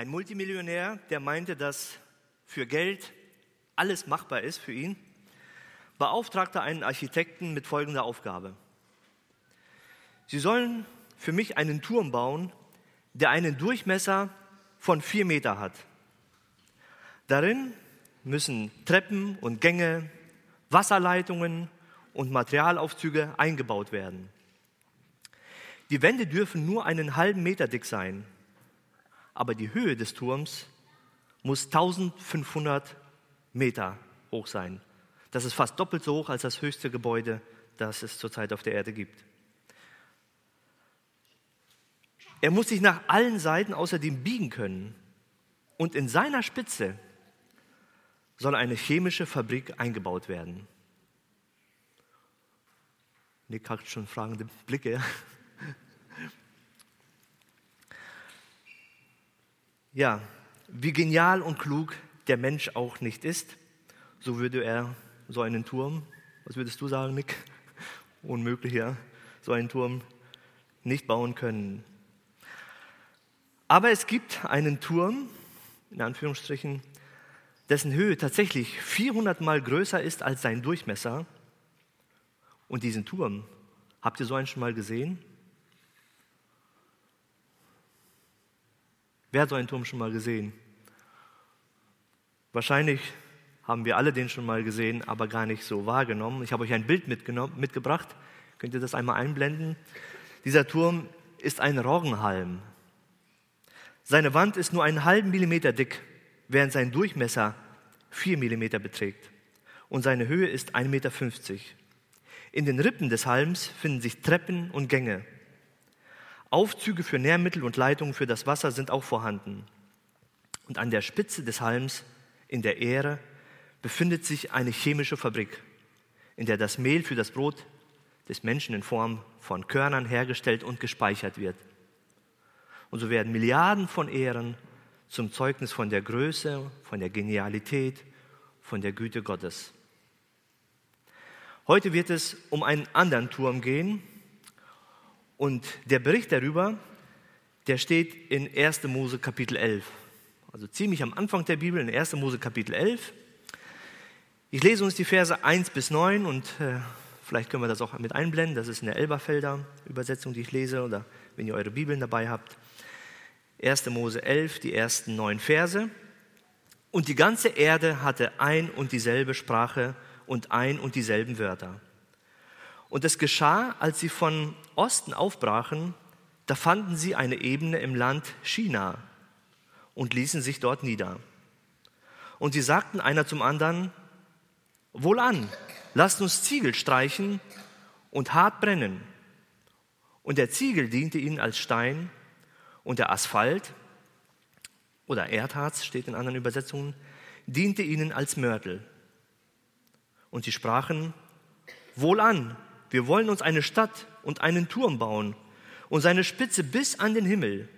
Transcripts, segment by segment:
Ein Multimillionär, der meinte, dass für Geld alles machbar ist für ihn, beauftragte einen Architekten mit folgender Aufgabe. Sie sollen für mich einen Turm bauen, der einen Durchmesser von vier Meter hat. Darin müssen Treppen und Gänge, Wasserleitungen und Materialaufzüge eingebaut werden. Die Wände dürfen nur einen halben Meter dick sein, aber die Höhe des Turms muss 1500 Meter hoch sein. Das ist fast doppelt so hoch als das höchste Gebäude, das es zurzeit auf der Erde gibt. Er muss sich nach allen Seiten außerdem biegen können. Und in seiner Spitze soll eine chemische Fabrik eingebaut werden. Nick hat schon fragende Blicke. Ja, wie genial und klug der Mensch auch nicht ist, so würde er so einen Turm, was würdest du sagen, Nick? Unmöglich, ja, so einen Turm nicht bauen können. Aber es gibt einen Turm, in Anführungsstrichen, dessen Höhe tatsächlich 400 Mal größer ist als sein Durchmesser. Und diesen Turm, habt ihr so einen schon mal gesehen? Wer hat so einen Turm schon mal gesehen? Wahrscheinlich haben wir alle den schon mal gesehen, aber gar nicht so wahrgenommen. Ich habe euch ein Bild mitgebracht. Könnt ihr das einmal einblenden? Dieser Turm ist ein Roggenhalm. Seine Wand ist nur einen halben Millimeter dick, während sein Durchmesser vier Millimeter beträgt. Und seine Höhe ist 1,50 Meter. In den Rippen des Halms finden sich Treppen und Gänge. Aufzüge für Nährmittel und Leitungen für das Wasser sind auch vorhanden. Und an der Spitze des Halms in der Ähre befindet sich eine chemische Fabrik, in der das Mehl für das Brot des Menschen in Form von Körnern hergestellt und gespeichert wird. Und so werden Milliarden von Ehren zum Zeugnis von der Größe, von der Genialität, von der Güte Gottes. Heute wird es um einen anderen Turm gehen und der Bericht darüber, der steht in 1. Mose Kapitel 11. Also ziemlich am Anfang der Bibel, in 1. Mose Kapitel 11. Ich lese uns die Verse 1 bis 9 und äh, vielleicht können wir das auch mit einblenden. Das ist eine Elberfelder Übersetzung, die ich lese, oder wenn ihr eure Bibeln dabei habt. 1. Mose 11, die ersten neun Verse. Und die ganze Erde hatte ein und dieselbe Sprache und ein und dieselben Wörter. Und es geschah, als sie von Osten aufbrachen, da fanden sie eine Ebene im Land China und ließen sich dort nieder. Und sie sagten einer zum anderen, wohlan, lasst uns Ziegel streichen und hart brennen. Und der Ziegel diente ihnen als Stein und der Asphalt oder Erdharz steht in anderen Übersetzungen, diente ihnen als Mörtel. Und sie sprachen, wohlan, wir wollen uns eine Stadt und einen Turm bauen und seine Spitze bis an den Himmel.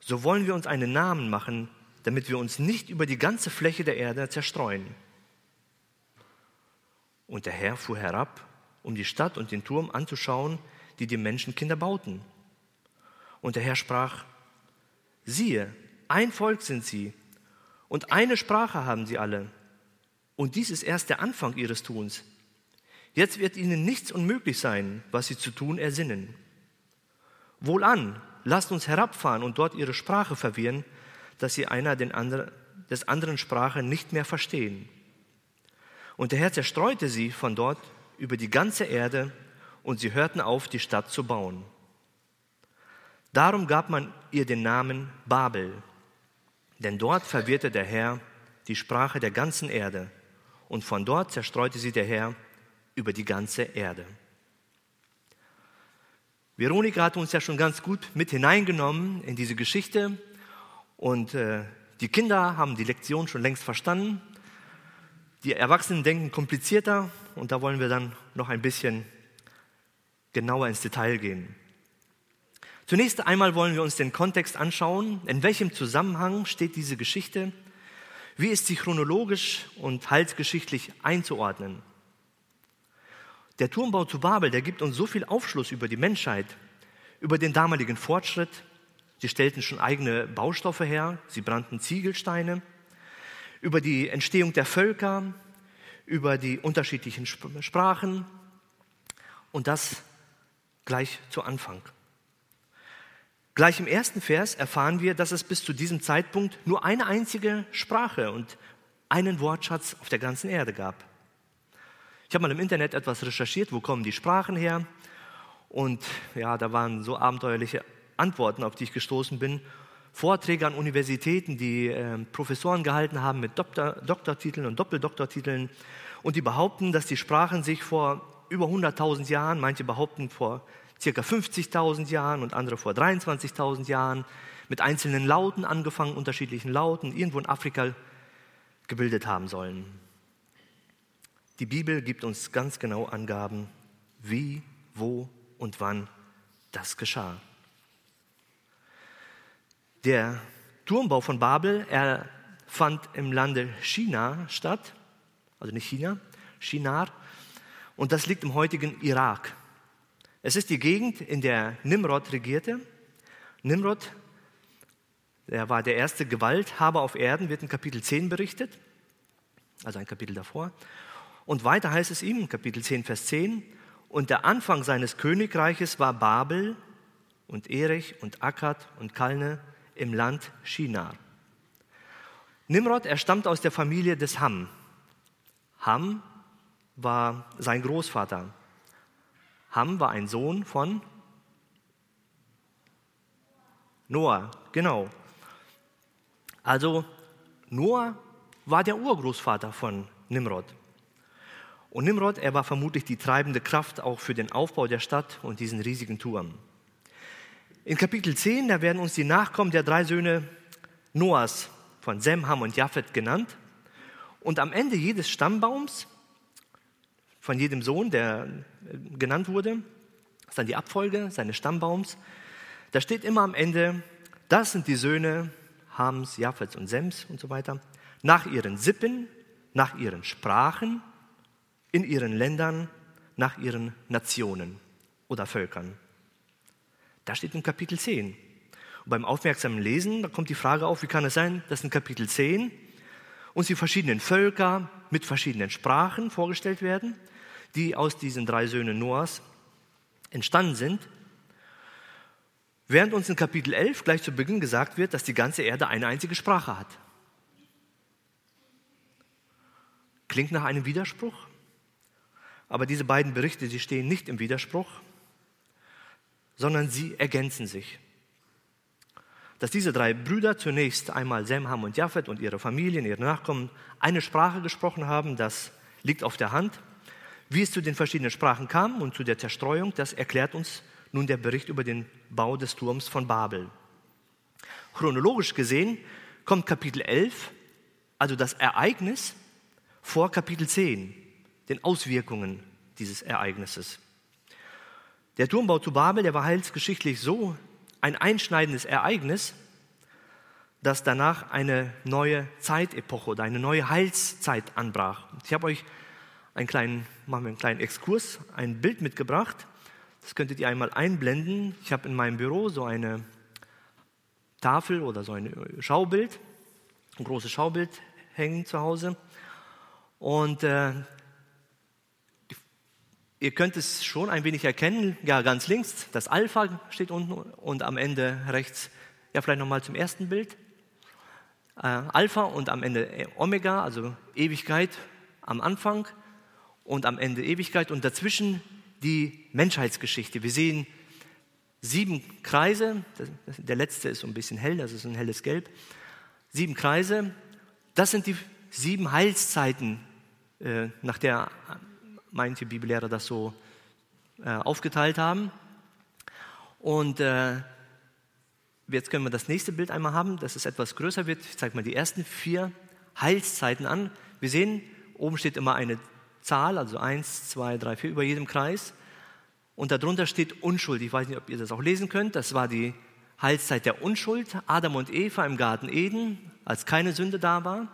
So wollen wir uns einen Namen machen, damit wir uns nicht über die ganze Fläche der Erde zerstreuen. Und der Herr fuhr herab, um die Stadt und den Turm anzuschauen, die die Menschenkinder bauten. Und der Herr sprach, siehe, ein Volk sind sie und eine Sprache haben sie alle. Und dies ist erst der Anfang ihres Tuns. Jetzt wird ihnen nichts unmöglich sein, was sie zu tun ersinnen. Wohlan, lasst uns herabfahren und dort ihre Sprache verwirren, dass sie einer den anderen, des anderen Sprache nicht mehr verstehen. Und der Herr zerstreute sie von dort über die ganze Erde und sie hörten auf, die Stadt zu bauen. Darum gab man ihr den Namen Babel, denn dort verwirrte der Herr die Sprache der ganzen Erde und von dort zerstreute sie der Herr über die ganze Erde. Veronika hat uns ja schon ganz gut mit hineingenommen in diese Geschichte und äh, die Kinder haben die Lektion schon längst verstanden. Die Erwachsenen denken komplizierter und da wollen wir dann noch ein bisschen genauer ins Detail gehen. Zunächst einmal wollen wir uns den Kontext anschauen. In welchem Zusammenhang steht diese Geschichte? Wie ist sie chronologisch und heilsgeschichtlich einzuordnen? Der Turmbau zu Babel, der gibt uns so viel Aufschluss über die Menschheit, über den damaligen Fortschritt, Sie stellten schon eigene Baustoffe her, sie brannten Ziegelsteine. Über die Entstehung der Völker, über die unterschiedlichen Sprachen und das gleich zu Anfang. Gleich im ersten Vers erfahren wir, dass es bis zu diesem Zeitpunkt nur eine einzige Sprache und einen Wortschatz auf der ganzen Erde gab. Ich habe mal im Internet etwas recherchiert, wo kommen die Sprachen her? Und ja, da waren so abenteuerliche Antworten, auf die ich gestoßen bin. Vorträge an Universitäten, die äh, Professoren gehalten haben mit Doktor, Doktortiteln und Doppeldoktortiteln und die behaupten, dass die Sprachen sich vor über 100.000 Jahren, manche behaupten vor circa 50.000 Jahren und andere vor 23.000 Jahren, mit einzelnen Lauten angefangen, unterschiedlichen Lauten, irgendwo in Afrika gebildet haben sollen. Die Bibel gibt uns ganz genau Angaben, wie, wo und wann das geschah. Der Turmbau von Babel, er fand im Lande China statt, also nicht China, Shinar, und das liegt im heutigen Irak. Es ist die Gegend, in der Nimrod regierte. Nimrod, er war der erste Gewalthaber auf Erden, wird in Kapitel 10 berichtet, also ein Kapitel davor. Und weiter heißt es ihm, Kapitel 10, Vers 10, und der Anfang seines Königreiches war Babel und Erech und Akkad und Kalne im Land Shinar. Nimrod, er stammt aus der Familie des Ham. Ham war sein Großvater. Ham war ein Sohn von Noah, genau. Also Noah war der Urgroßvater von Nimrod. Und Nimrod, er war vermutlich die treibende Kraft auch für den Aufbau der Stadt und diesen riesigen Turm. In Kapitel 10, da werden uns die Nachkommen der drei Söhne Noahs von Sem, Ham und Japhet genannt. Und am Ende jedes Stammbaums, von jedem Sohn, der äh, genannt wurde, ist dann die Abfolge seines Stammbaums, da steht immer am Ende, das sind die Söhne Hams, Japhets und Sems und so weiter, nach ihren Sippen, nach ihren Sprachen, in ihren Ländern, nach ihren Nationen oder Völkern. Das steht im Kapitel 10. Und beim aufmerksamen Lesen, da kommt die Frage auf, wie kann es sein, dass in Kapitel 10 uns die verschiedenen Völker mit verschiedenen Sprachen vorgestellt werden, die aus diesen drei Söhnen Noahs entstanden sind, während uns in Kapitel 11 gleich zu Beginn gesagt wird, dass die ganze Erde eine einzige Sprache hat. Klingt nach einem Widerspruch, aber diese beiden Berichte, sie stehen nicht im Widerspruch, sondern sie ergänzen sich. Dass diese drei Brüder zunächst einmal Sem, Ham und Japhet und ihre Familien, ihre Nachkommen eine Sprache gesprochen haben, das liegt auf der Hand. Wie es zu den verschiedenen Sprachen kam und zu der Zerstreuung, das erklärt uns nun der Bericht über den Bau des Turms von Babel. Chronologisch gesehen kommt Kapitel 11, also das Ereignis, vor Kapitel 10, den Auswirkungen dieses Ereignisses. Der Turmbau zu Babel, der war heilsgeschichtlich so ein einschneidendes Ereignis, dass danach eine neue Zeitepoche oder eine neue Heilszeit anbrach. Ich habe euch einen kleinen, machen wir einen kleinen Exkurs, ein Bild mitgebracht. Das könntet ihr einmal einblenden. Ich habe in meinem Büro so eine Tafel oder so ein Schaubild, ein großes Schaubild hängen zu Hause. Und äh, Ihr könnt es schon ein wenig erkennen, ja ganz links, das Alpha steht unten und am Ende rechts, ja vielleicht nochmal zum ersten Bild. Äh, Alpha und am Ende Omega, also Ewigkeit am Anfang und am Ende Ewigkeit und dazwischen die Menschheitsgeschichte. Wir sehen sieben Kreise, der letzte ist so ein bisschen hell, das ist ein helles Gelb. Sieben Kreise, das sind die sieben Heilszeiten, äh, nach der manche Bibellehrer das so äh, aufgeteilt haben. Und äh, jetzt können wir das nächste Bild einmal haben, dass es etwas größer wird. Ich zeige mal die ersten vier Heilszeiten an. Wir sehen, oben steht immer eine Zahl, also eins, zwei, drei, vier über jedem Kreis. Und darunter steht Unschuld. Ich weiß nicht, ob ihr das auch lesen könnt. Das war die Heilszeit der Unschuld. Adam und Eva im Garten Eden, als keine Sünde da war.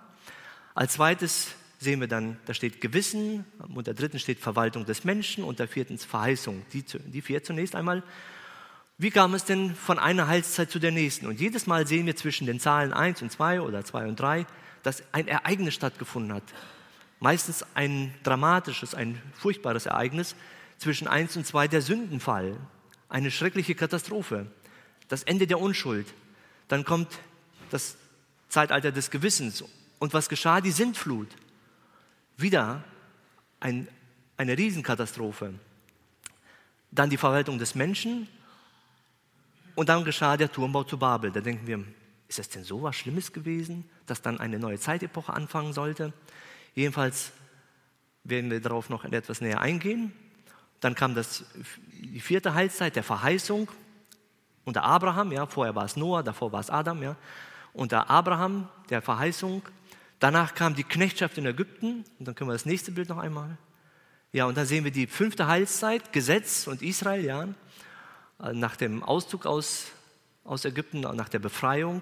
Als zweites sehen wir dann, da steht Gewissen, unter dritten steht Verwaltung des Menschen, unter viertens Verheißung. Die, die vier zunächst einmal. Wie kam es denn von einer Heilszeit zu der nächsten? Und jedes Mal sehen wir zwischen den Zahlen 1 und 2 oder 2 und 3, dass ein Ereignis stattgefunden hat. Meistens ein dramatisches, ein furchtbares Ereignis. Zwischen 1 und 2 der Sündenfall, eine schreckliche Katastrophe, das Ende der Unschuld. Dann kommt das Zeitalter des Gewissens. Und was geschah? Die Sintflut. Wieder ein, eine Riesenkatastrophe. Dann die Verwaltung des Menschen und dann geschah der Turmbau zu Babel. Da denken wir, ist das denn so was Schlimmes gewesen, dass dann eine neue Zeitepoche anfangen sollte? Jedenfalls werden wir darauf noch etwas näher eingehen. Dann kam das, die vierte Heilszeit der Verheißung unter Abraham, ja, vorher war es Noah, davor war es Adam, ja, unter Abraham, der Verheißung. Danach kam die Knechtschaft in Ägypten, und dann können wir das nächste Bild noch einmal. Ja, und dann sehen wir die fünfte Heilszeit, Gesetz und Israel, ja. Äh, nach dem Auszug aus, aus Ägypten, nach der Befreiung.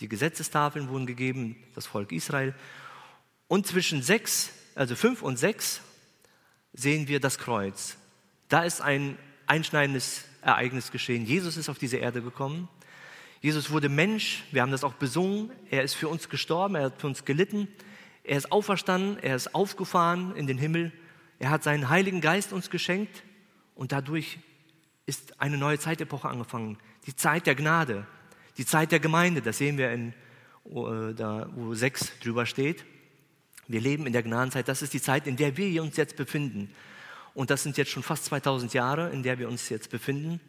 Die Gesetzestafeln wurden gegeben, das Volk Israel. Und zwischen sechs, also fünf und sechs, sehen wir das Kreuz. Da ist ein einschneidendes Ereignis geschehen. Jesus ist auf diese Erde gekommen. Jesus wurde Mensch, wir haben das auch besungen. Er ist für uns gestorben, er hat für uns gelitten. Er ist auferstanden, er ist aufgefahren in den Himmel. Er hat seinen Heiligen Geist uns geschenkt und dadurch ist eine neue Zeitepoche angefangen. Die Zeit der Gnade, die Zeit der Gemeinde, das sehen wir in, äh, da, wo 6 drüber steht. Wir leben in der Gnadenzeit. Das ist die Zeit, in der wir uns jetzt befinden. Und das sind jetzt schon fast 2000 Jahre, in der wir uns jetzt befinden.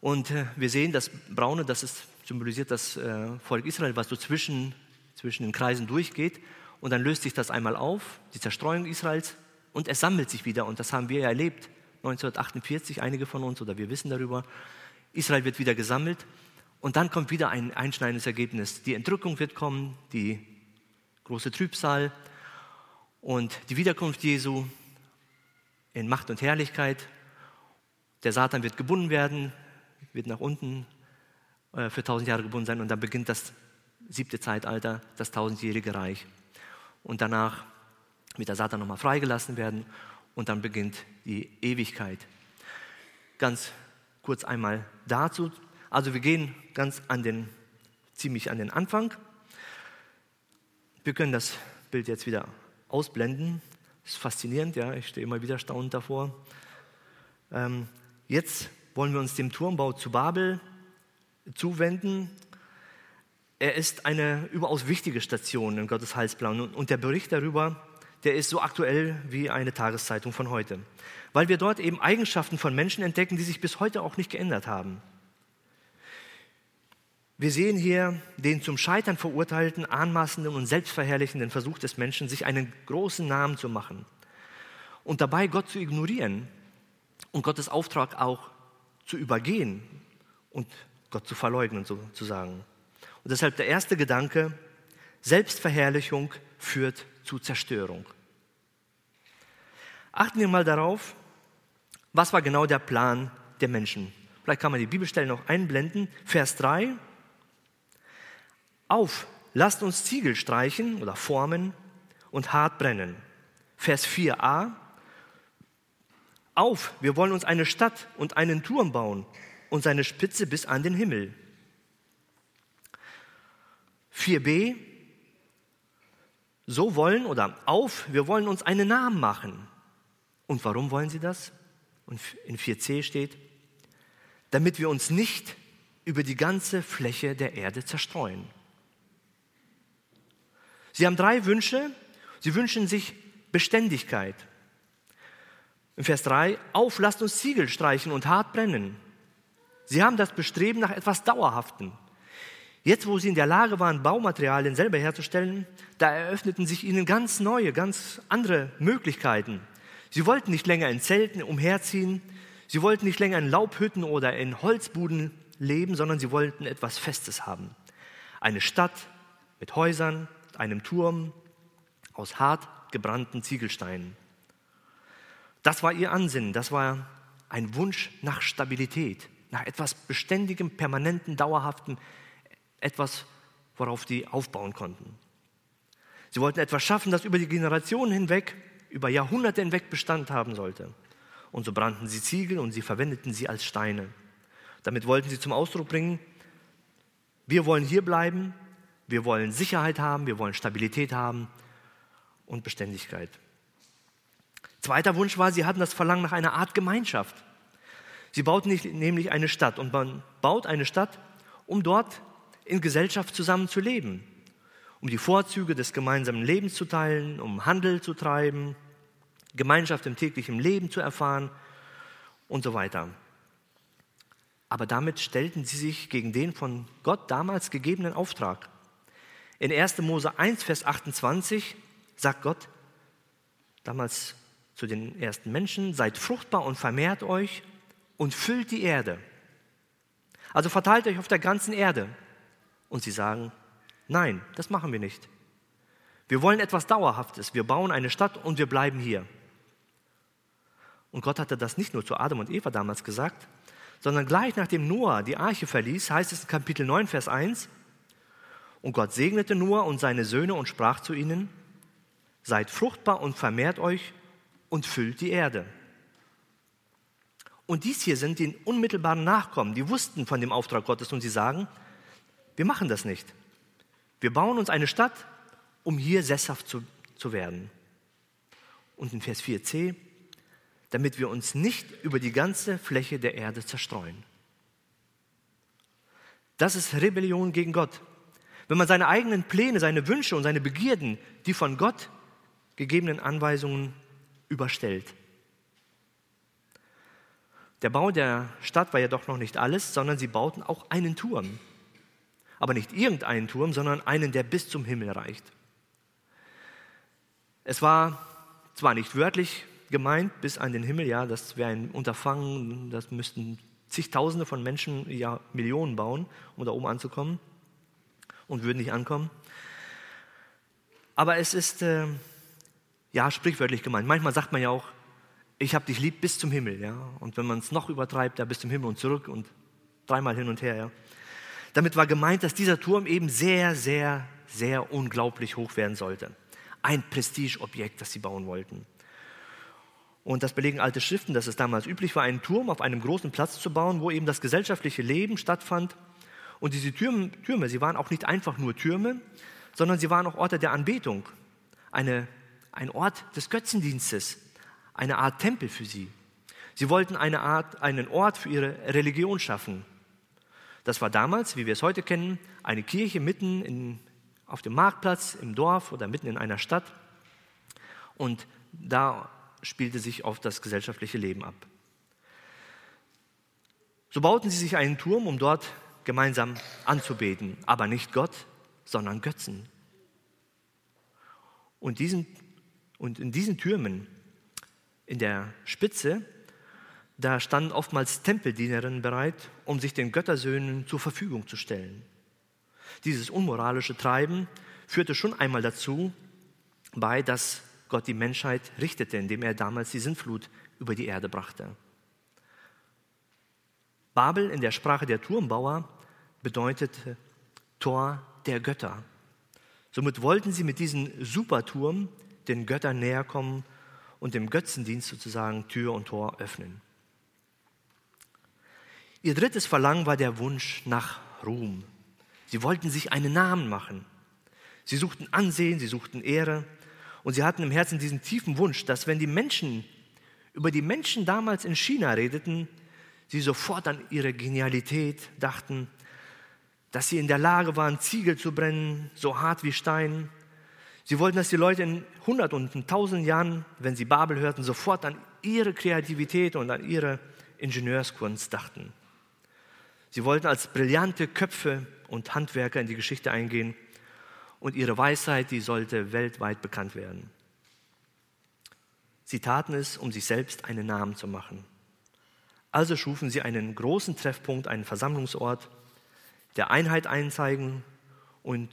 Und äh, wir sehen, das Braune, das ist, symbolisiert das äh, Volk Israel, was so zwischen, zwischen den Kreisen durchgeht. Und dann löst sich das einmal auf, die Zerstreuung Israels, und es sammelt sich wieder. Und das haben wir ja erlebt 1948, einige von uns, oder wir wissen darüber. Israel wird wieder gesammelt und dann kommt wieder ein einschneidendes Ergebnis. Die Entrückung wird kommen, die große Trübsal und die Wiederkunft Jesu in Macht und Herrlichkeit. Der Satan wird gebunden werden, wird nach unten äh, für tausend Jahre gebunden sein und dann beginnt das siebte Zeitalter, das tausendjährige Reich. Und danach wird der Satan nochmal freigelassen werden und dann beginnt die Ewigkeit. Ganz kurz einmal dazu. Also wir gehen ganz an den, ziemlich an den Anfang. Wir können das Bild jetzt wieder ausblenden. Das ist faszinierend, ja, ich stehe immer wieder staunend davor. Ähm, jetzt wollen wir uns dem Turmbau zu Babel zuwenden. Er ist eine überaus wichtige Station in Gottes Heilsplan und der Bericht darüber der ist so aktuell wie eine Tageszeitung von heute. Weil wir dort eben Eigenschaften von Menschen entdecken, die sich bis heute auch nicht geändert haben. Wir sehen hier den zum Scheitern verurteilten, anmaßenden und selbstverherrlichenden Versuch des Menschen, sich einen großen Namen zu machen und dabei Gott zu ignorieren und Gottes Auftrag auch zu übergehen und Gott zu verleugnen sozusagen. Und deshalb der erste Gedanke, Selbstverherrlichung führt zu Zerstörung. Achten wir mal darauf, was war genau der Plan der Menschen. Vielleicht kann man die Bibelstelle noch einblenden. Vers 3. Auf, lasst uns Ziegel streichen oder formen und hart brennen. Vers 4a. Auf, wir wollen uns eine Stadt und einen Turm bauen und seine Spitze bis an den Himmel. 4b so wollen oder auf, wir wollen uns einen Namen machen. Und warum wollen sie das? Und in 4c steht, damit wir uns nicht über die ganze Fläche der Erde zerstreuen. Sie haben drei Wünsche. Sie wünschen sich Beständigkeit. In Vers 3, auf, lasst uns Ziegel streichen und hart brennen. Sie haben das Bestreben nach etwas Dauerhaften. Jetzt, wo sie in der Lage waren, Baumaterialien selber herzustellen, da eröffneten sich ihnen ganz neue, ganz andere Möglichkeiten. Sie wollten nicht länger in Zelten umherziehen, sie wollten nicht länger in Laubhütten oder in Holzbuden leben, sondern sie wollten etwas Festes haben. Eine Stadt mit Häusern, einem Turm aus hart gebrannten Ziegelsteinen. Das war ihr Ansinnen, das war ein Wunsch nach Stabilität, nach etwas Beständigem, Permanenten, Dauerhaften, etwas, worauf die aufbauen konnten. Sie wollten etwas schaffen, das über die Generationen hinweg, über Jahrhunderte hinweg Bestand haben sollte. Und so brannten sie Ziegel und sie verwendeten sie als Steine. Damit wollten sie zum Ausdruck bringen, wir wollen hier bleiben, wir wollen Sicherheit haben, wir wollen Stabilität haben und Beständigkeit. Zweiter Wunsch war, sie hatten das Verlangen nach einer Art Gemeinschaft. Sie bauten nämlich eine Stadt und man baut eine Stadt, um dort in Gesellschaft zusammen zu leben, um die Vorzüge des gemeinsamen Lebens zu teilen, um Handel zu treiben, Gemeinschaft im täglichen Leben zu erfahren und so weiter. Aber damit stellten sie sich gegen den von Gott damals gegebenen Auftrag. In 1. Mose 1, Vers 28 sagt Gott damals zu den ersten Menschen, seid fruchtbar und vermehrt euch und füllt die Erde. Also verteilt euch auf der ganzen Erde. Und sie sagen, nein, das machen wir nicht. Wir wollen etwas Dauerhaftes. Wir bauen eine Stadt und wir bleiben hier. Und Gott hatte das nicht nur zu Adam und Eva damals gesagt, sondern gleich nachdem Noah die Arche verließ, heißt es in Kapitel 9, Vers 1, und Gott segnete Noah und seine Söhne und sprach zu ihnen, seid fruchtbar und vermehrt euch und füllt die Erde. Und dies hier sind die unmittelbaren Nachkommen, die wussten von dem Auftrag Gottes und sie sagen, wir machen das nicht. Wir bauen uns eine Stadt, um hier sesshaft zu, zu werden. Und in Vers 4c, damit wir uns nicht über die ganze Fläche der Erde zerstreuen. Das ist Rebellion gegen Gott. Wenn man seine eigenen Pläne, seine Wünsche und seine Begierden, die von Gott gegebenen Anweisungen überstellt. Der Bau der Stadt war ja doch noch nicht alles, sondern sie bauten auch einen Turm. Aber nicht irgendeinen Turm, sondern einen, der bis zum Himmel reicht. Es war zwar nicht wörtlich gemeint bis an den Himmel, ja, das wäre ein Unterfangen, das müssten zigtausende von Menschen, ja Millionen bauen, um da oben anzukommen und würden nicht ankommen. Aber es ist äh, ja sprichwörtlich gemeint. Manchmal sagt man ja auch, ich habe dich lieb bis zum Himmel, ja. Und wenn man es noch übertreibt, ja, bis zum Himmel und zurück und dreimal hin und her, ja. Damit war gemeint, dass dieser Turm eben sehr, sehr, sehr unglaublich hoch werden sollte. Ein Prestigeobjekt, das sie bauen wollten. Und das belegen alte Schriften, dass es damals üblich war, einen Turm auf einem großen Platz zu bauen, wo eben das gesellschaftliche Leben stattfand. Und diese Türme, Türme sie waren auch nicht einfach nur Türme, sondern sie waren auch Orte der Anbetung, eine, ein Ort des Götzendienstes, eine Art Tempel für sie. Sie wollten eine Art, einen Ort für ihre Religion schaffen. Das war damals, wie wir es heute kennen, eine Kirche mitten in, auf dem Marktplatz, im Dorf oder mitten in einer Stadt. Und da spielte sich auf das gesellschaftliche Leben ab. So bauten sie sich einen Turm, um dort gemeinsam anzubeten, aber nicht Gott, sondern Götzen. Und, diesen, und in diesen Türmen, in der Spitze, da standen oftmals Tempeldienerinnen bereit, um sich den Göttersöhnen zur Verfügung zu stellen. Dieses unmoralische Treiben führte schon einmal dazu bei, dass Gott die Menschheit richtete, indem er damals die Sintflut über die Erde brachte. Babel in der Sprache der Turmbauer bedeutet Tor der Götter. Somit wollten sie mit diesem Superturm den Göttern näher kommen und dem Götzendienst sozusagen Tür und Tor öffnen. Ihr drittes Verlangen war der Wunsch nach Ruhm. Sie wollten sich einen Namen machen. Sie suchten Ansehen, sie suchten Ehre und sie hatten im Herzen diesen tiefen Wunsch, dass wenn die Menschen über die Menschen damals in China redeten, sie sofort an ihre Genialität dachten, dass sie in der Lage waren, Ziegel zu brennen, so hart wie Stein. Sie wollten, dass die Leute in hundert und in tausend Jahren, wenn sie Babel hörten, sofort an ihre Kreativität und an ihre Ingenieurskunst dachten. Sie wollten als brillante Köpfe und Handwerker in die Geschichte eingehen und ihre Weisheit, die sollte weltweit bekannt werden. Sie taten es, um sich selbst einen Namen zu machen. Also schufen sie einen großen Treffpunkt, einen Versammlungsort, der Einheit einzeigen und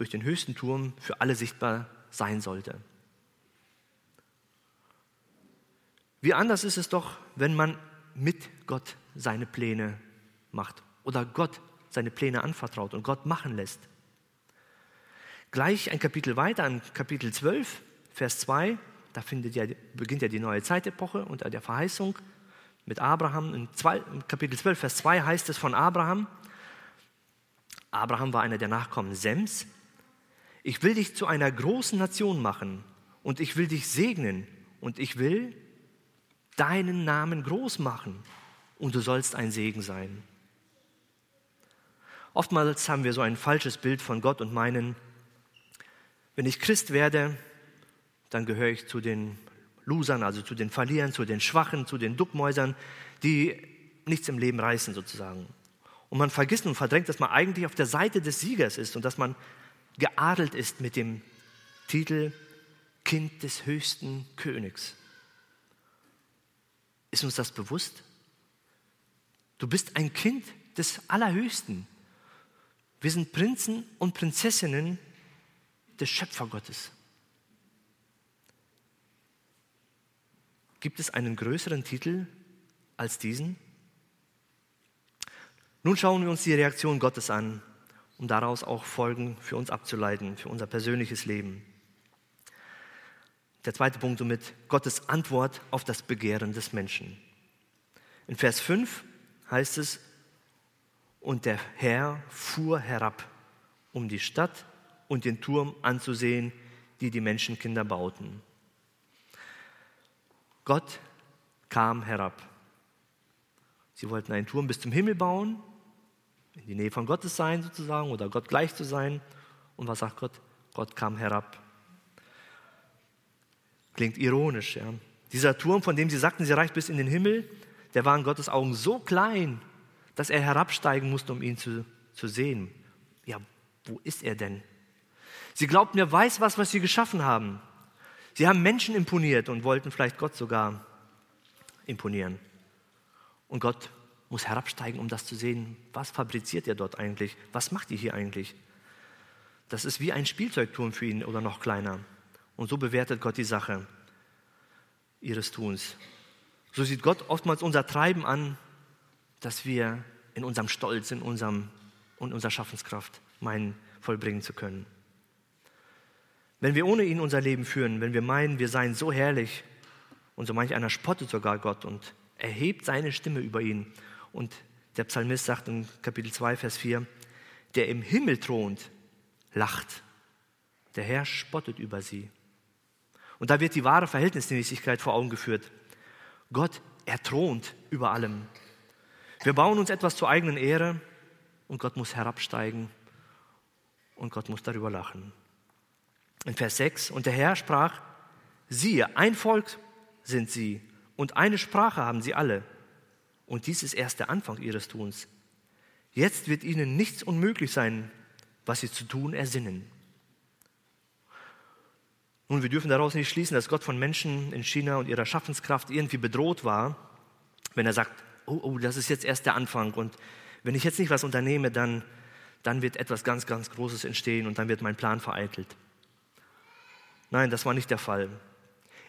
durch den höchsten Turm für alle sichtbar sein sollte. Wie anders ist es doch, wenn man mit Gott seine Pläne macht oder Gott seine Pläne anvertraut und Gott machen lässt. Gleich ein Kapitel weiter, an Kapitel 12, Vers 2, da ja, beginnt ja die neue Zeitepoche unter der Verheißung mit Abraham. In, zwei, in Kapitel 12, Vers 2 heißt es von Abraham, Abraham war einer der Nachkommen Sems, ich will dich zu einer großen Nation machen und ich will dich segnen und ich will deinen Namen groß machen und du sollst ein Segen sein. Oftmals haben wir so ein falsches Bild von Gott und meinen, wenn ich Christ werde, dann gehöre ich zu den Losern, also zu den Verlierern, zu den Schwachen, zu den Duckmäusern, die nichts im Leben reißen sozusagen. Und man vergisst und verdrängt, dass man eigentlich auf der Seite des Siegers ist und dass man geadelt ist mit dem Titel Kind des höchsten Königs. Ist uns das bewusst? Du bist ein Kind des Allerhöchsten. Wir sind Prinzen und Prinzessinnen des Schöpfergottes. Gibt es einen größeren Titel als diesen? Nun schauen wir uns die Reaktion Gottes an, um daraus auch Folgen für uns abzuleiten, für unser persönliches Leben. Der zweite Punkt somit Gottes Antwort auf das Begehren des Menschen. In Vers 5 heißt es, und der Herr fuhr herab, um die Stadt und den Turm anzusehen, die die Menschenkinder bauten. Gott kam herab. Sie wollten einen Turm bis zum Himmel bauen, in die Nähe von Gottes sein sozusagen oder Gott gleich zu sein. Und was sagt Gott? Gott kam herab. Klingt ironisch. Ja. Dieser Turm, von dem sie sagten, sie reicht bis in den Himmel, der war in Gottes Augen so klein, dass er herabsteigen musste, um ihn zu, zu sehen. Ja, wo ist er denn? Sie glaubten, er weiß was, was sie geschaffen haben. Sie haben Menschen imponiert und wollten vielleicht Gott sogar imponieren. Und Gott muss herabsteigen, um das zu sehen. Was fabriziert er dort eigentlich? Was macht ihr hier eigentlich? Das ist wie ein Spielzeugturm für ihn oder noch kleiner. Und so bewertet Gott die Sache ihres Tuns. So sieht Gott oftmals unser Treiben an, dass wir in unserem Stolz, in unserem und unserer Schaffenskraft meinen, vollbringen zu können. Wenn wir ohne ihn unser Leben führen, wenn wir meinen, wir seien so herrlich, und so manch einer spottet sogar Gott und erhebt seine Stimme über ihn. Und der Psalmist sagt in Kapitel 2, Vers 4, der im Himmel thront, lacht. Der Herr spottet über sie. Und da wird die wahre Verhältnismäßigkeit vor Augen geführt. Gott, er thront über allem. Wir bauen uns etwas zur eigenen Ehre und Gott muss herabsteigen und Gott muss darüber lachen. In Vers 6, und der Herr sprach, siehe, ein Volk sind sie und eine Sprache haben sie alle. Und dies ist erst der Anfang ihres Tuns. Jetzt wird ihnen nichts unmöglich sein, was sie zu tun ersinnen. Nun, wir dürfen daraus nicht schließen, dass Gott von Menschen in China und ihrer Schaffenskraft irgendwie bedroht war, wenn er sagt, oh, oh, das ist jetzt erst der Anfang und wenn ich jetzt nicht was unternehme, dann, dann wird etwas ganz, ganz Großes entstehen und dann wird mein Plan vereitelt. Nein, das war nicht der Fall.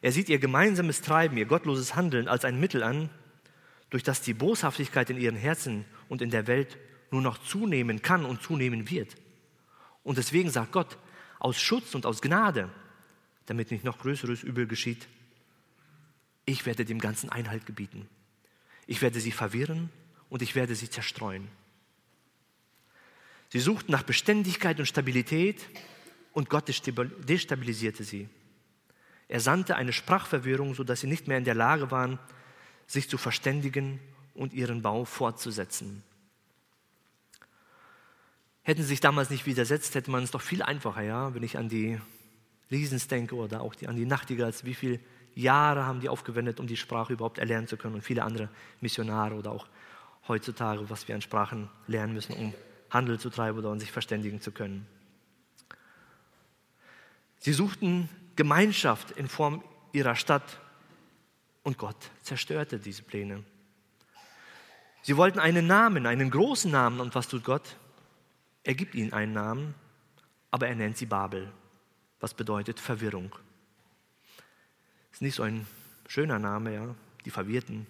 Er sieht ihr gemeinsames Treiben, ihr gottloses Handeln als ein Mittel an, durch das die Boshaftigkeit in ihren Herzen und in der Welt nur noch zunehmen kann und zunehmen wird. Und deswegen sagt Gott, aus Schutz und aus Gnade, damit nicht noch größeres Übel geschieht, ich werde dem Ganzen Einhalt gebieten. Ich werde sie verwirren und ich werde sie zerstreuen. Sie suchten nach Beständigkeit und Stabilität und Gott destabilisierte sie. Er sandte eine Sprachverwirrung, sodass sie nicht mehr in der Lage waren, sich zu verständigen und ihren Bau fortzusetzen. Hätten sie sich damals nicht widersetzt, hätte man es doch viel einfacher, ja, wenn ich an die Riesens denke oder auch die, an die Nachtigalls, wie viele Jahre haben die aufgewendet, um die Sprache überhaupt erlernen zu können und viele andere Missionare oder auch heutzutage, was wir an Sprachen lernen müssen, um Handel zu treiben oder um sich verständigen zu können. Sie suchten Gemeinschaft in Form ihrer Stadt und Gott zerstörte diese Pläne. Sie wollten einen Namen, einen großen Namen und was tut Gott? Er gibt ihnen einen Namen, aber er nennt sie Babel, was bedeutet Verwirrung. Ist nicht so ein schöner Name, ja, die Verwirrten.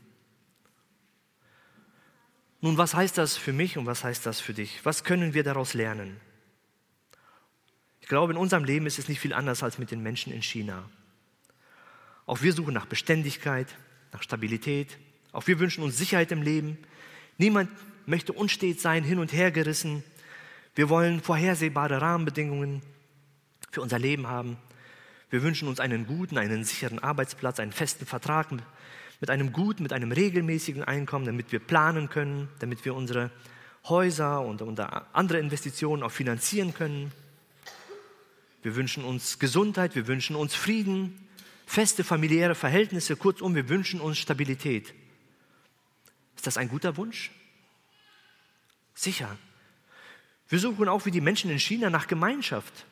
Nun, was heißt das für mich und was heißt das für dich? Was können wir daraus lernen? Ich glaube, in unserem Leben ist es nicht viel anders als mit den Menschen in China. Auch wir suchen nach Beständigkeit, nach Stabilität, Auch wir wünschen uns Sicherheit im Leben. Niemand möchte unstet sein, hin und her gerissen. Wir wollen vorhersehbare Rahmenbedingungen für unser Leben haben. Wir wünschen uns einen guten, einen sicheren Arbeitsplatz, einen festen Vertrag mit einem guten, mit einem regelmäßigen Einkommen, damit wir planen können, damit wir unsere Häuser und, und andere Investitionen auch finanzieren können. Wir wünschen uns Gesundheit, wir wünschen uns Frieden, feste familiäre Verhältnisse, kurzum, wir wünschen uns Stabilität. Ist das ein guter Wunsch? Sicher. Wir suchen auch wie die Menschen in China nach Gemeinschaft.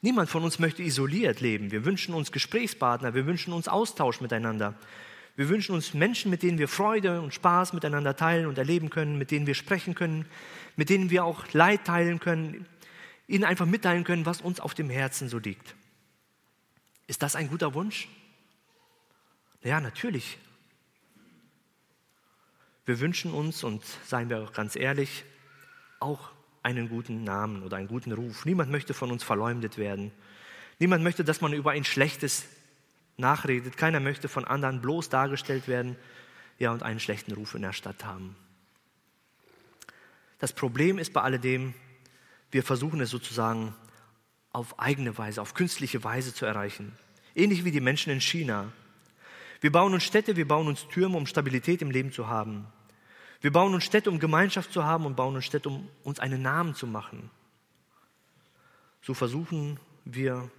Niemand von uns möchte isoliert leben. Wir wünschen uns Gesprächspartner, wir wünschen uns Austausch miteinander. Wir wünschen uns Menschen, mit denen wir Freude und Spaß miteinander teilen und erleben können, mit denen wir sprechen können, mit denen wir auch Leid teilen können, ihnen einfach mitteilen können, was uns auf dem Herzen so liegt. Ist das ein guter Wunsch? Ja, natürlich. Wir wünschen uns, und seien wir auch ganz ehrlich, auch einen guten Namen oder einen guten Ruf. Niemand möchte von uns verleumdet werden. Niemand möchte, dass man über ein Schlechtes nachredet. Keiner möchte von anderen bloß dargestellt werden ja, und einen schlechten Ruf in der Stadt haben. Das Problem ist bei alledem, wir versuchen es sozusagen auf eigene Weise, auf künstliche Weise zu erreichen. Ähnlich wie die Menschen in China. Wir bauen uns Städte, wir bauen uns Türme, um Stabilität im Leben zu haben. Wir bauen uns Städte, um Gemeinschaft zu haben und bauen uns Städte, um uns einen Namen zu machen. So versuchen wir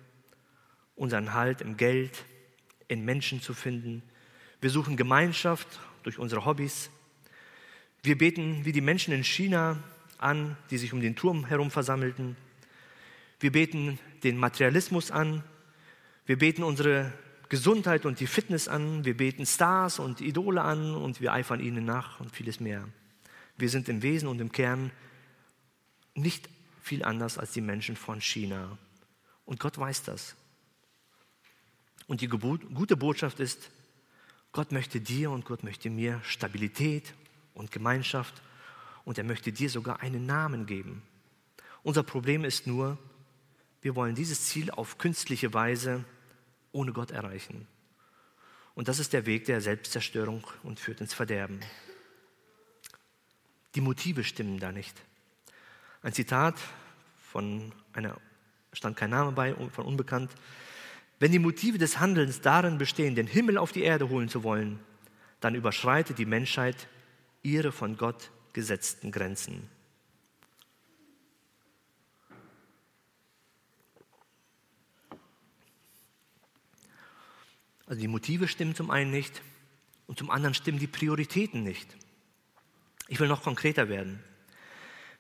unseren Halt im Geld, in Menschen zu finden. Wir suchen Gemeinschaft durch unsere Hobbys. Wir beten wie die Menschen in China an, die sich um den Turm herum versammelten. Wir beten den Materialismus an. Wir beten unsere Gesundheit und die Fitness an, wir beten Stars und Idole an und wir eifern ihnen nach und vieles mehr. Wir sind im Wesen und im Kern nicht viel anders als die Menschen von China. Und Gott weiß das. Und die gute Botschaft ist, Gott möchte dir und Gott möchte mir Stabilität und Gemeinschaft und er möchte dir sogar einen Namen geben. Unser Problem ist nur, wir wollen dieses Ziel auf künstliche Weise ohne Gott erreichen. Und das ist der Weg der Selbstzerstörung und führt ins Verderben. Die Motive stimmen da nicht. Ein Zitat von einer, stand kein Name bei, von unbekannt. Wenn die Motive des Handelns darin bestehen, den Himmel auf die Erde holen zu wollen, dann überschreitet die Menschheit ihre von Gott gesetzten Grenzen. Also die Motive stimmen zum einen nicht und zum anderen stimmen die Prioritäten nicht. Ich will noch konkreter werden.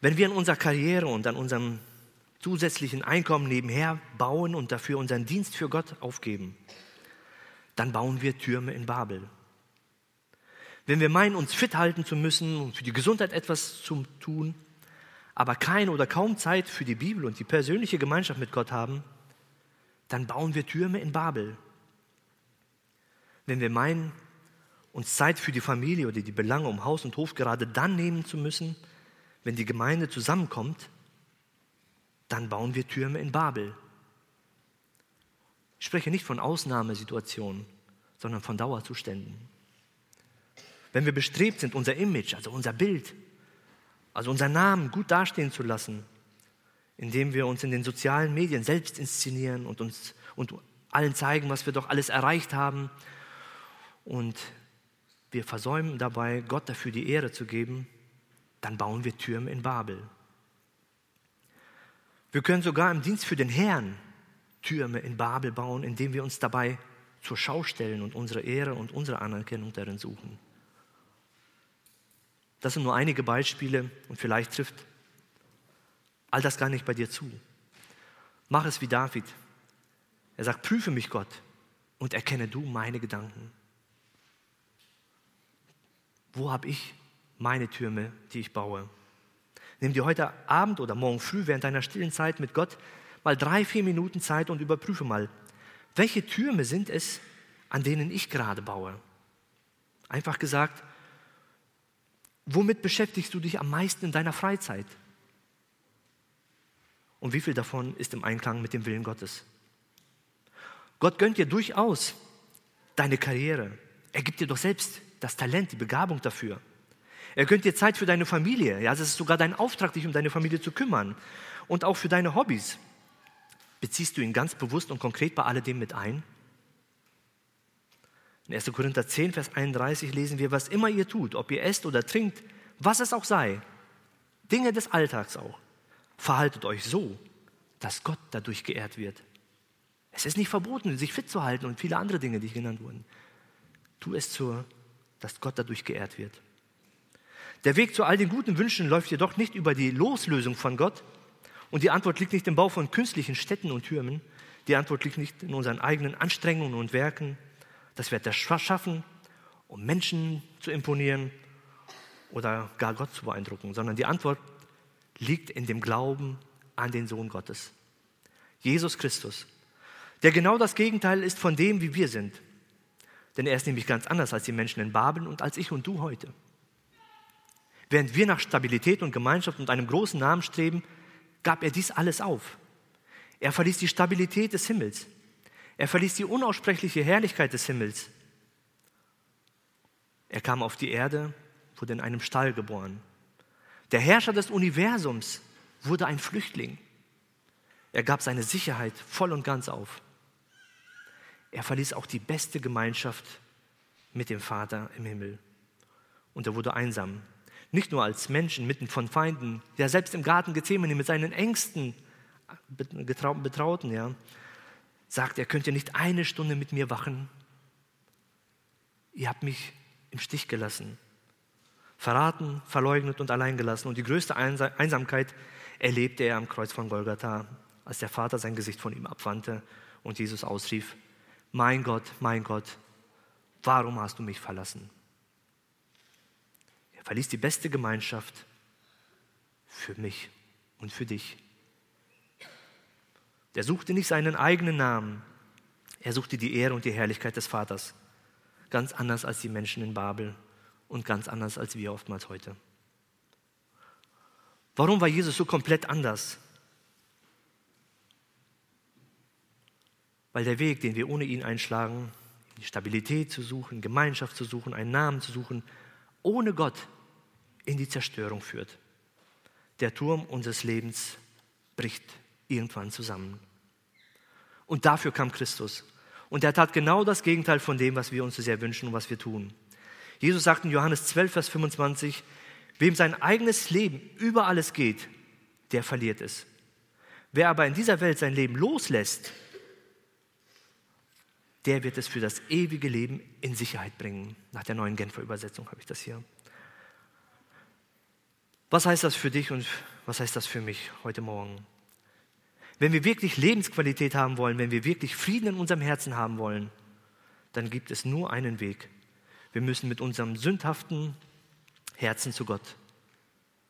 Wenn wir an unserer Karriere und an unserem zusätzlichen Einkommen nebenher bauen und dafür unseren Dienst für Gott aufgeben, dann bauen wir Türme in Babel. Wenn wir meinen, uns fit halten zu müssen und für die Gesundheit etwas zu tun, aber keine oder kaum Zeit für die Bibel und die persönliche Gemeinschaft mit Gott haben, dann bauen wir Türme in Babel wenn wir meinen, uns Zeit für die Familie oder die Belange um Haus und Hof gerade dann nehmen zu müssen, wenn die Gemeinde zusammenkommt, dann bauen wir Türme in Babel. Ich spreche nicht von Ausnahmesituationen, sondern von Dauerzuständen. Wenn wir bestrebt sind, unser Image, also unser Bild, also unser Namen gut dastehen zu lassen, indem wir uns in den sozialen Medien selbst inszenieren und uns und allen zeigen, was wir doch alles erreicht haben und wir versäumen dabei, Gott dafür die Ehre zu geben, dann bauen wir Türme in Babel. Wir können sogar im Dienst für den Herrn Türme in Babel bauen, indem wir uns dabei zur Schau stellen und unsere Ehre und unsere Anerkennung darin suchen. Das sind nur einige Beispiele und vielleicht trifft all das gar nicht bei dir zu. Mach es wie David. Er sagt, prüfe mich Gott und erkenne du meine Gedanken. Wo habe ich meine Türme, die ich baue? Nimm dir heute Abend oder morgen früh während deiner stillen Zeit mit Gott mal drei, vier Minuten Zeit und überprüfe mal, welche Türme sind es, an denen ich gerade baue? Einfach gesagt, womit beschäftigst du dich am meisten in deiner Freizeit? Und wie viel davon ist im Einklang mit dem Willen Gottes? Gott gönnt dir durchaus deine Karriere. Er gibt dir doch selbst das Talent, die Begabung dafür. Er gönnt dir Zeit für deine Familie. Ja, das ist sogar dein Auftrag, dich um deine Familie zu kümmern. Und auch für deine Hobbys. Beziehst du ihn ganz bewusst und konkret bei alledem mit ein? In 1. Korinther 10, Vers 31 lesen wir, was immer ihr tut, ob ihr esst oder trinkt, was es auch sei, Dinge des Alltags auch, verhaltet euch so, dass Gott dadurch geehrt wird. Es ist nicht verboten, sich fit zu halten und viele andere Dinge, die genannt wurden. Tu es so, dass Gott dadurch geehrt wird. Der Weg zu all den guten Wünschen läuft jedoch nicht über die Loslösung von Gott. Und die Antwort liegt nicht im Bau von künstlichen Städten und Türmen. Die Antwort liegt nicht in unseren eigenen Anstrengungen und Werken. Das wird er schaffen, um Menschen zu imponieren oder gar Gott zu beeindrucken, sondern die Antwort liegt in dem Glauben an den Sohn Gottes. Jesus Christus, der genau das Gegenteil ist von dem, wie wir sind. Denn er ist nämlich ganz anders als die Menschen in Babel und als ich und du heute. Während wir nach Stabilität und Gemeinschaft und einem großen Namen streben, gab er dies alles auf. Er verließ die Stabilität des Himmels. Er verließ die unaussprechliche Herrlichkeit des Himmels. Er kam auf die Erde, wurde in einem Stall geboren. Der Herrscher des Universums wurde ein Flüchtling. Er gab seine Sicherheit voll und ganz auf. Er verließ auch die beste Gemeinschaft mit dem Vater im Himmel. Und er wurde einsam. Nicht nur als Mensch inmitten von Feinden, ja selbst im Garten Gethsemane mit seinen engsten Betrauten, ja, sagt er, könnt ihr nicht eine Stunde mit mir wachen? Ihr habt mich im Stich gelassen, verraten, verleugnet und allein gelassen. Und die größte Einsamkeit erlebte er am Kreuz von Golgatha, als der Vater sein Gesicht von ihm abwandte und Jesus ausrief, mein Gott, mein Gott, warum hast du mich verlassen? Er verließ die beste Gemeinschaft für mich und für dich. Der suchte nicht seinen eigenen Namen, er suchte die Ehre und die Herrlichkeit des Vaters. Ganz anders als die Menschen in Babel und ganz anders als wir oftmals heute. Warum war Jesus so komplett anders? Weil der Weg, den wir ohne ihn einschlagen, Stabilität zu suchen, Gemeinschaft zu suchen, einen Namen zu suchen, ohne Gott in die Zerstörung führt. Der Turm unseres Lebens bricht irgendwann zusammen. Und dafür kam Christus. Und er tat genau das Gegenteil von dem, was wir uns so sehr wünschen und was wir tun. Jesus sagt in Johannes 12, Vers 25, wem sein eigenes Leben über alles geht, der verliert es. Wer aber in dieser Welt sein Leben loslässt, der wird es für das ewige Leben in Sicherheit bringen. Nach der neuen Genfer Übersetzung habe ich das hier. Was heißt das für dich und was heißt das für mich heute Morgen? Wenn wir wirklich Lebensqualität haben wollen, wenn wir wirklich Frieden in unserem Herzen haben wollen, dann gibt es nur einen Weg. Wir müssen mit unserem sündhaften Herzen zu Gott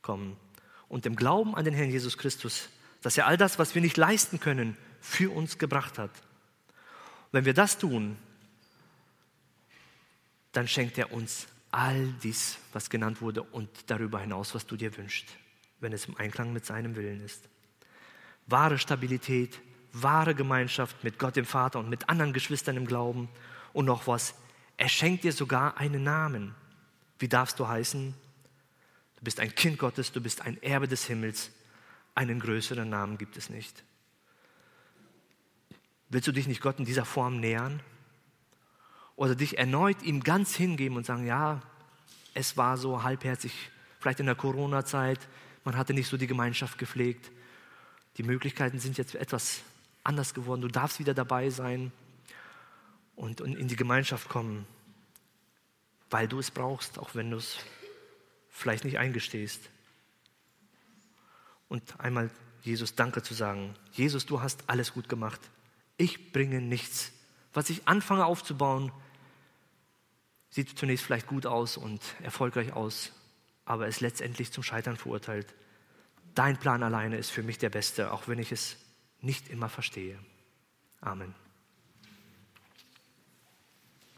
kommen und dem Glauben an den Herrn Jesus Christus, dass er all das, was wir nicht leisten können, für uns gebracht hat. Wenn wir das tun, dann schenkt er uns all dies, was genannt wurde und darüber hinaus, was du dir wünschst, wenn es im Einklang mit seinem Willen ist. Wahre Stabilität, wahre Gemeinschaft mit Gott dem Vater und mit anderen Geschwistern im Glauben und noch was. Er schenkt dir sogar einen Namen. Wie darfst du heißen? Du bist ein Kind Gottes, du bist ein Erbe des Himmels. Einen größeren Namen gibt es nicht. Willst du dich nicht Gott in dieser Form nähern? Oder dich erneut ihm ganz hingeben und sagen, ja, es war so halbherzig, vielleicht in der Corona-Zeit, man hatte nicht so die Gemeinschaft gepflegt. Die Möglichkeiten sind jetzt etwas anders geworden. Du darfst wieder dabei sein und in die Gemeinschaft kommen, weil du es brauchst, auch wenn du es vielleicht nicht eingestehst. Und einmal Jesus Danke zu sagen. Jesus, du hast alles gut gemacht ich bringe nichts. Was ich anfange aufzubauen, sieht zunächst vielleicht gut aus und erfolgreich aus, aber ist letztendlich zum Scheitern verurteilt. Dein Plan alleine ist für mich der beste, auch wenn ich es nicht immer verstehe. Amen.